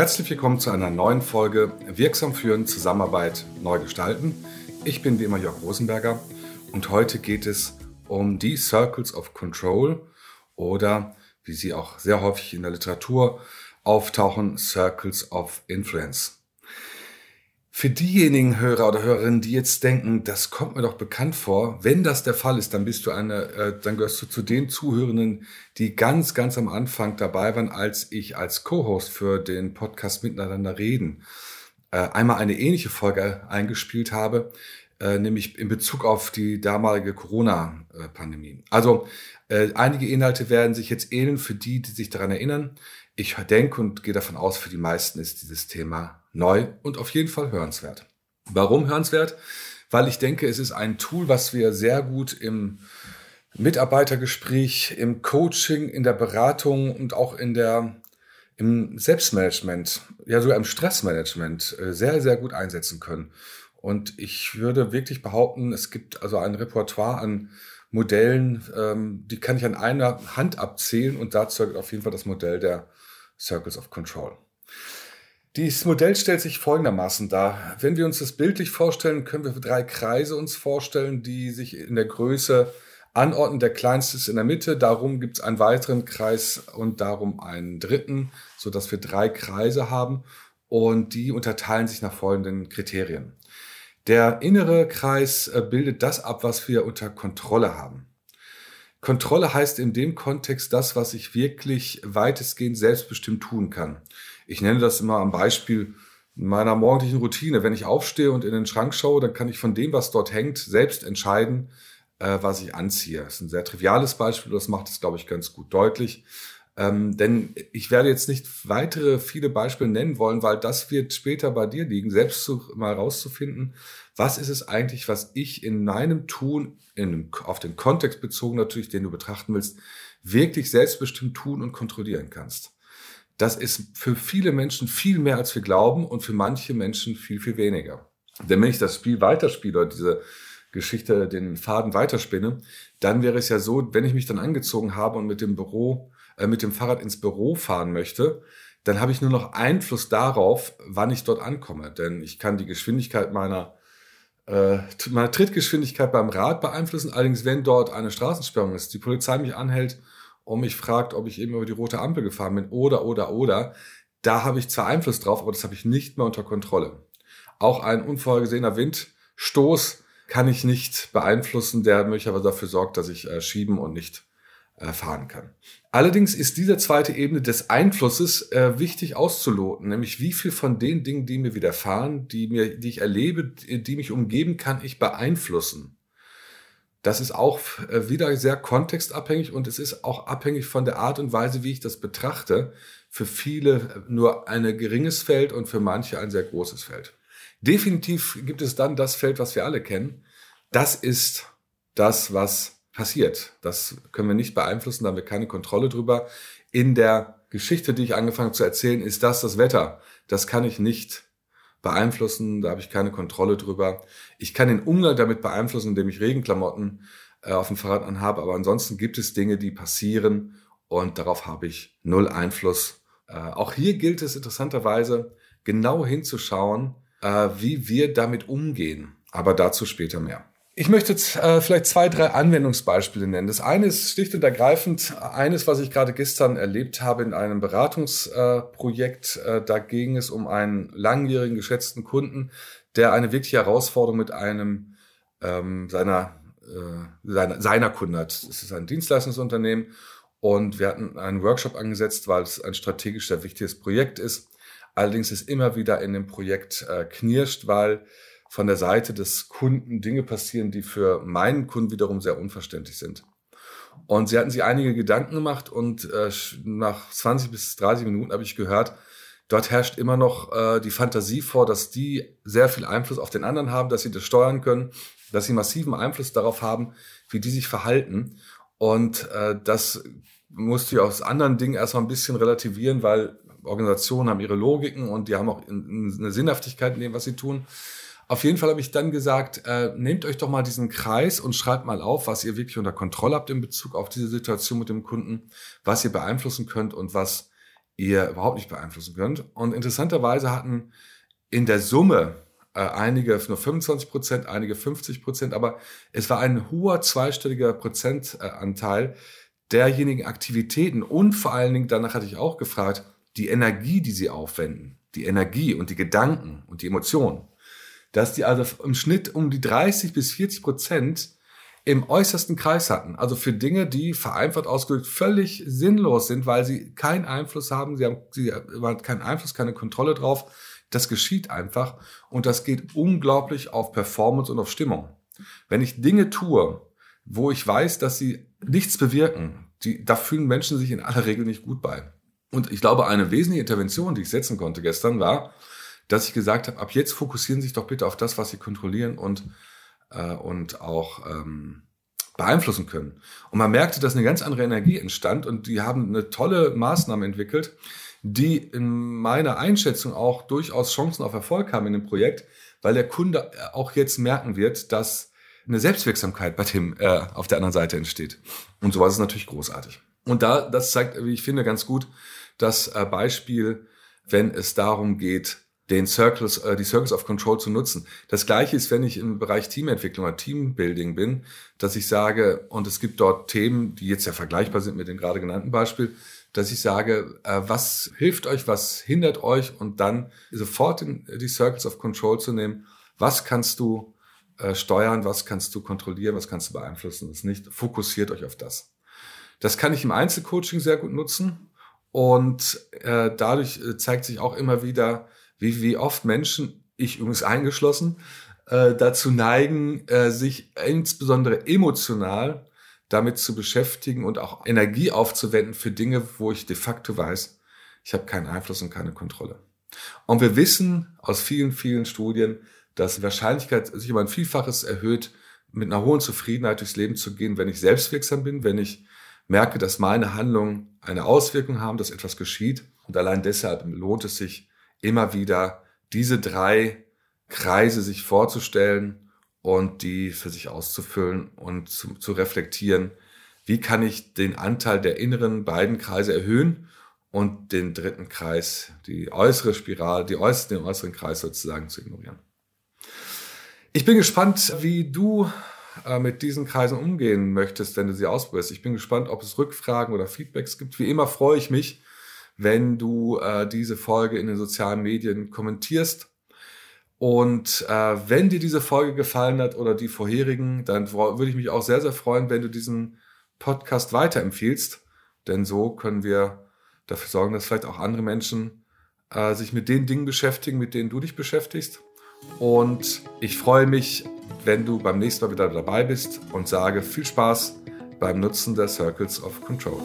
Herzlich willkommen zu einer neuen Folge Wirksam führen, Zusammenarbeit neu gestalten. Ich bin wie immer Jörg Rosenberger und heute geht es um die Circles of Control oder wie sie auch sehr häufig in der Literatur auftauchen, Circles of Influence. Für diejenigen Hörer oder Hörerinnen, die jetzt denken, das kommt mir doch bekannt vor, wenn das der Fall ist, dann bist du eine, äh, dann gehörst du zu den Zuhörenden, die ganz, ganz am Anfang dabei waren, als ich als Co-Host für den Podcast Miteinander reden äh, einmal eine ähnliche Folge eingespielt habe, äh, nämlich in Bezug auf die damalige Corona-Pandemie. Also äh, einige Inhalte werden sich jetzt ähneln für die, die sich daran erinnern. Ich denke und gehe davon aus, für die meisten ist dieses Thema neu und auf jeden Fall hörenswert. Warum hörenswert? Weil ich denke, es ist ein Tool, was wir sehr gut im Mitarbeitergespräch, im Coaching, in der Beratung und auch in der, im Selbstmanagement, ja sogar im Stressmanagement äh, sehr, sehr gut einsetzen können. Und ich würde wirklich behaupten, es gibt also ein Repertoire an Modellen, ähm, die kann ich an einer Hand abzählen und dazu gehört auf jeden Fall das Modell der Circles of Control. Dieses Modell stellt sich folgendermaßen dar. Wenn wir uns das bildlich vorstellen, können wir drei Kreise uns vorstellen, die sich in der Größe anordnen. Der kleinste ist in der Mitte, darum gibt es einen weiteren Kreis und darum einen dritten, sodass wir drei Kreise haben und die unterteilen sich nach folgenden Kriterien. Der innere Kreis äh, bildet das ab, was wir unter Kontrolle haben. Kontrolle heißt in dem Kontext das, was ich wirklich weitestgehend selbstbestimmt tun kann. Ich nenne das immer am Beispiel meiner morgendlichen Routine. Wenn ich aufstehe und in den Schrank schaue, dann kann ich von dem, was dort hängt, selbst entscheiden, äh, was ich anziehe. Das ist ein sehr triviales Beispiel, das macht es, glaube ich, ganz gut deutlich. Ähm, denn ich werde jetzt nicht weitere viele Beispiele nennen wollen, weil das wird später bei dir liegen, selbst zu, mal rauszufinden, was ist es eigentlich, was ich in meinem Tun, in, auf den Kontext bezogen natürlich, den du betrachten willst, wirklich selbstbestimmt tun und kontrollieren kannst. Das ist für viele Menschen viel mehr, als wir glauben und für manche Menschen viel, viel weniger. Denn wenn ich das Spiel weiterspiele oder diese Geschichte, den Faden weiterspinne, dann wäre es ja so, wenn ich mich dann angezogen habe und mit dem Büro mit dem Fahrrad ins Büro fahren möchte, dann habe ich nur noch Einfluss darauf, wann ich dort ankomme. Denn ich kann die Geschwindigkeit meiner, äh, meiner Trittgeschwindigkeit beim Rad beeinflussen. Allerdings, wenn dort eine Straßensperrung ist, die Polizei mich anhält und mich fragt, ob ich eben über die rote Ampel gefahren bin oder, oder, oder, da habe ich zwar Einfluss drauf, aber das habe ich nicht mehr unter Kontrolle. Auch ein unvorhergesehener Windstoß kann ich nicht beeinflussen, der möglicherweise dafür sorgt, dass ich äh, schieben und nicht erfahren kann. Allerdings ist diese zweite Ebene des Einflusses äh, wichtig auszuloten, nämlich wie viel von den Dingen, die mir widerfahren, die mir, die ich erlebe, die mich umgeben, kann ich beeinflussen. Das ist auch äh, wieder sehr kontextabhängig und es ist auch abhängig von der Art und Weise, wie ich das betrachte. Für viele nur ein geringes Feld und für manche ein sehr großes Feld. Definitiv gibt es dann das Feld, was wir alle kennen. Das ist das, was passiert. Das können wir nicht beeinflussen, da haben wir keine Kontrolle drüber. In der Geschichte, die ich angefangen zu erzählen, ist das das Wetter. Das kann ich nicht beeinflussen, da habe ich keine Kontrolle drüber. Ich kann den Umgang damit beeinflussen, indem ich Regenklamotten äh, auf dem Fahrrad anhabe, aber ansonsten gibt es Dinge, die passieren und darauf habe ich null Einfluss. Äh, auch hier gilt es interessanterweise genau hinzuschauen, äh, wie wir damit umgehen, aber dazu später mehr. Ich möchte jetzt äh, vielleicht zwei, drei Anwendungsbeispiele nennen. Das eine ist schlicht und ergreifend eines, was ich gerade gestern erlebt habe in einem Beratungsprojekt. Äh, da ging es um einen langjährigen geschätzten Kunden, der eine wirkliche Herausforderung mit einem ähm, seiner, äh, seiner, seiner Kunde hat. Es ist ein Dienstleistungsunternehmen und wir hatten einen Workshop angesetzt, weil es ein strategisch sehr wichtiges Projekt ist. Allerdings ist immer wieder in dem Projekt äh, knirscht, weil von der Seite des Kunden Dinge passieren, die für meinen Kunden wiederum sehr unverständlich sind. Und sie hatten sich einige Gedanken gemacht und äh, nach 20 bis 30 Minuten habe ich gehört, dort herrscht immer noch äh, die Fantasie vor, dass die sehr viel Einfluss auf den anderen haben, dass sie das steuern können, dass sie massiven Einfluss darauf haben, wie die sich verhalten. Und äh, das musste ich aus anderen Dingen erstmal ein bisschen relativieren, weil Organisationen haben ihre Logiken und die haben auch eine Sinnhaftigkeit in dem, was sie tun. Auf jeden Fall habe ich dann gesagt, äh, nehmt euch doch mal diesen Kreis und schreibt mal auf, was ihr wirklich unter Kontrolle habt in Bezug auf diese Situation mit dem Kunden, was ihr beeinflussen könnt und was ihr überhaupt nicht beeinflussen könnt. Und interessanterweise hatten in der Summe äh, einige nur 25 Prozent, einige 50 Prozent, aber es war ein hoher zweistelliger Prozentanteil derjenigen Aktivitäten und vor allen Dingen, danach hatte ich auch gefragt, die Energie, die sie aufwenden, die Energie und die Gedanken und die Emotionen, dass die also im Schnitt um die 30 bis 40 Prozent im äußersten Kreis hatten. Also für Dinge, die vereinfacht ausgedrückt völlig sinnlos sind, weil sie keinen Einfluss haben, sie haben, sie haben keinen Einfluss, keine Kontrolle drauf. Das geschieht einfach und das geht unglaublich auf Performance und auf Stimmung. Wenn ich Dinge tue, wo ich weiß, dass sie nichts bewirken, die, da fühlen Menschen sich in aller Regel nicht gut bei. Und ich glaube, eine wesentliche Intervention, die ich setzen konnte gestern, war, dass ich gesagt habe, ab jetzt fokussieren Sie sich doch bitte auf das, was Sie kontrollieren und äh, und auch ähm, beeinflussen können. Und man merkte, dass eine ganz andere Energie entstand und die haben eine tolle Maßnahme entwickelt, die in meiner Einschätzung auch durchaus Chancen auf Erfolg haben in dem Projekt, weil der Kunde auch jetzt merken wird, dass eine Selbstwirksamkeit bei dem äh, auf der anderen Seite entsteht. Und sowas ist natürlich großartig. Und da, das zeigt, wie ich finde, ganz gut das äh, Beispiel, wenn es darum geht, den Circles, äh, die Circles of Control zu nutzen. Das gleiche ist, wenn ich im Bereich Teamentwicklung oder Teambuilding bin, dass ich sage, und es gibt dort Themen, die jetzt ja vergleichbar sind mit dem gerade genannten Beispiel, dass ich sage, äh, was hilft euch, was hindert euch und dann sofort in die Circles of Control zu nehmen. Was kannst du äh, steuern, was kannst du kontrollieren, was kannst du beeinflussen, das nicht. Fokussiert euch auf das. Das kann ich im Einzelcoaching sehr gut nutzen und äh, dadurch äh, zeigt sich auch immer wieder, wie, wie oft Menschen, ich übrigens eingeschlossen, äh, dazu neigen, äh, sich insbesondere emotional damit zu beschäftigen und auch Energie aufzuwenden für Dinge, wo ich de facto weiß, ich habe keinen Einfluss und keine Kontrolle. Und wir wissen aus vielen, vielen Studien, dass die Wahrscheinlichkeit sich über ein Vielfaches erhöht, mit einer hohen Zufriedenheit durchs Leben zu gehen, wenn ich selbstwirksam bin, wenn ich merke, dass meine Handlungen eine Auswirkung haben, dass etwas geschieht. Und allein deshalb lohnt es sich, immer wieder diese drei Kreise sich vorzustellen und die für sich auszufüllen und zu, zu reflektieren, wie kann ich den Anteil der inneren beiden Kreise erhöhen und den dritten Kreis, die äußere Spirale, die äußeren, den äußeren Kreis sozusagen zu ignorieren. Ich bin gespannt, wie du äh, mit diesen Kreisen umgehen möchtest, wenn du sie ausprobierst. Ich bin gespannt, ob es Rückfragen oder Feedbacks gibt. Wie immer freue ich mich, wenn du äh, diese Folge in den sozialen Medien kommentierst. Und äh, wenn dir diese Folge gefallen hat oder die vorherigen, dann würde ich mich auch sehr, sehr freuen, wenn du diesen Podcast weiterempfiehlst. Denn so können wir dafür sorgen, dass vielleicht auch andere Menschen äh, sich mit den Dingen beschäftigen, mit denen du dich beschäftigst. Und ich freue mich, wenn du beim nächsten Mal wieder dabei bist und sage viel Spaß beim Nutzen der Circles of Control.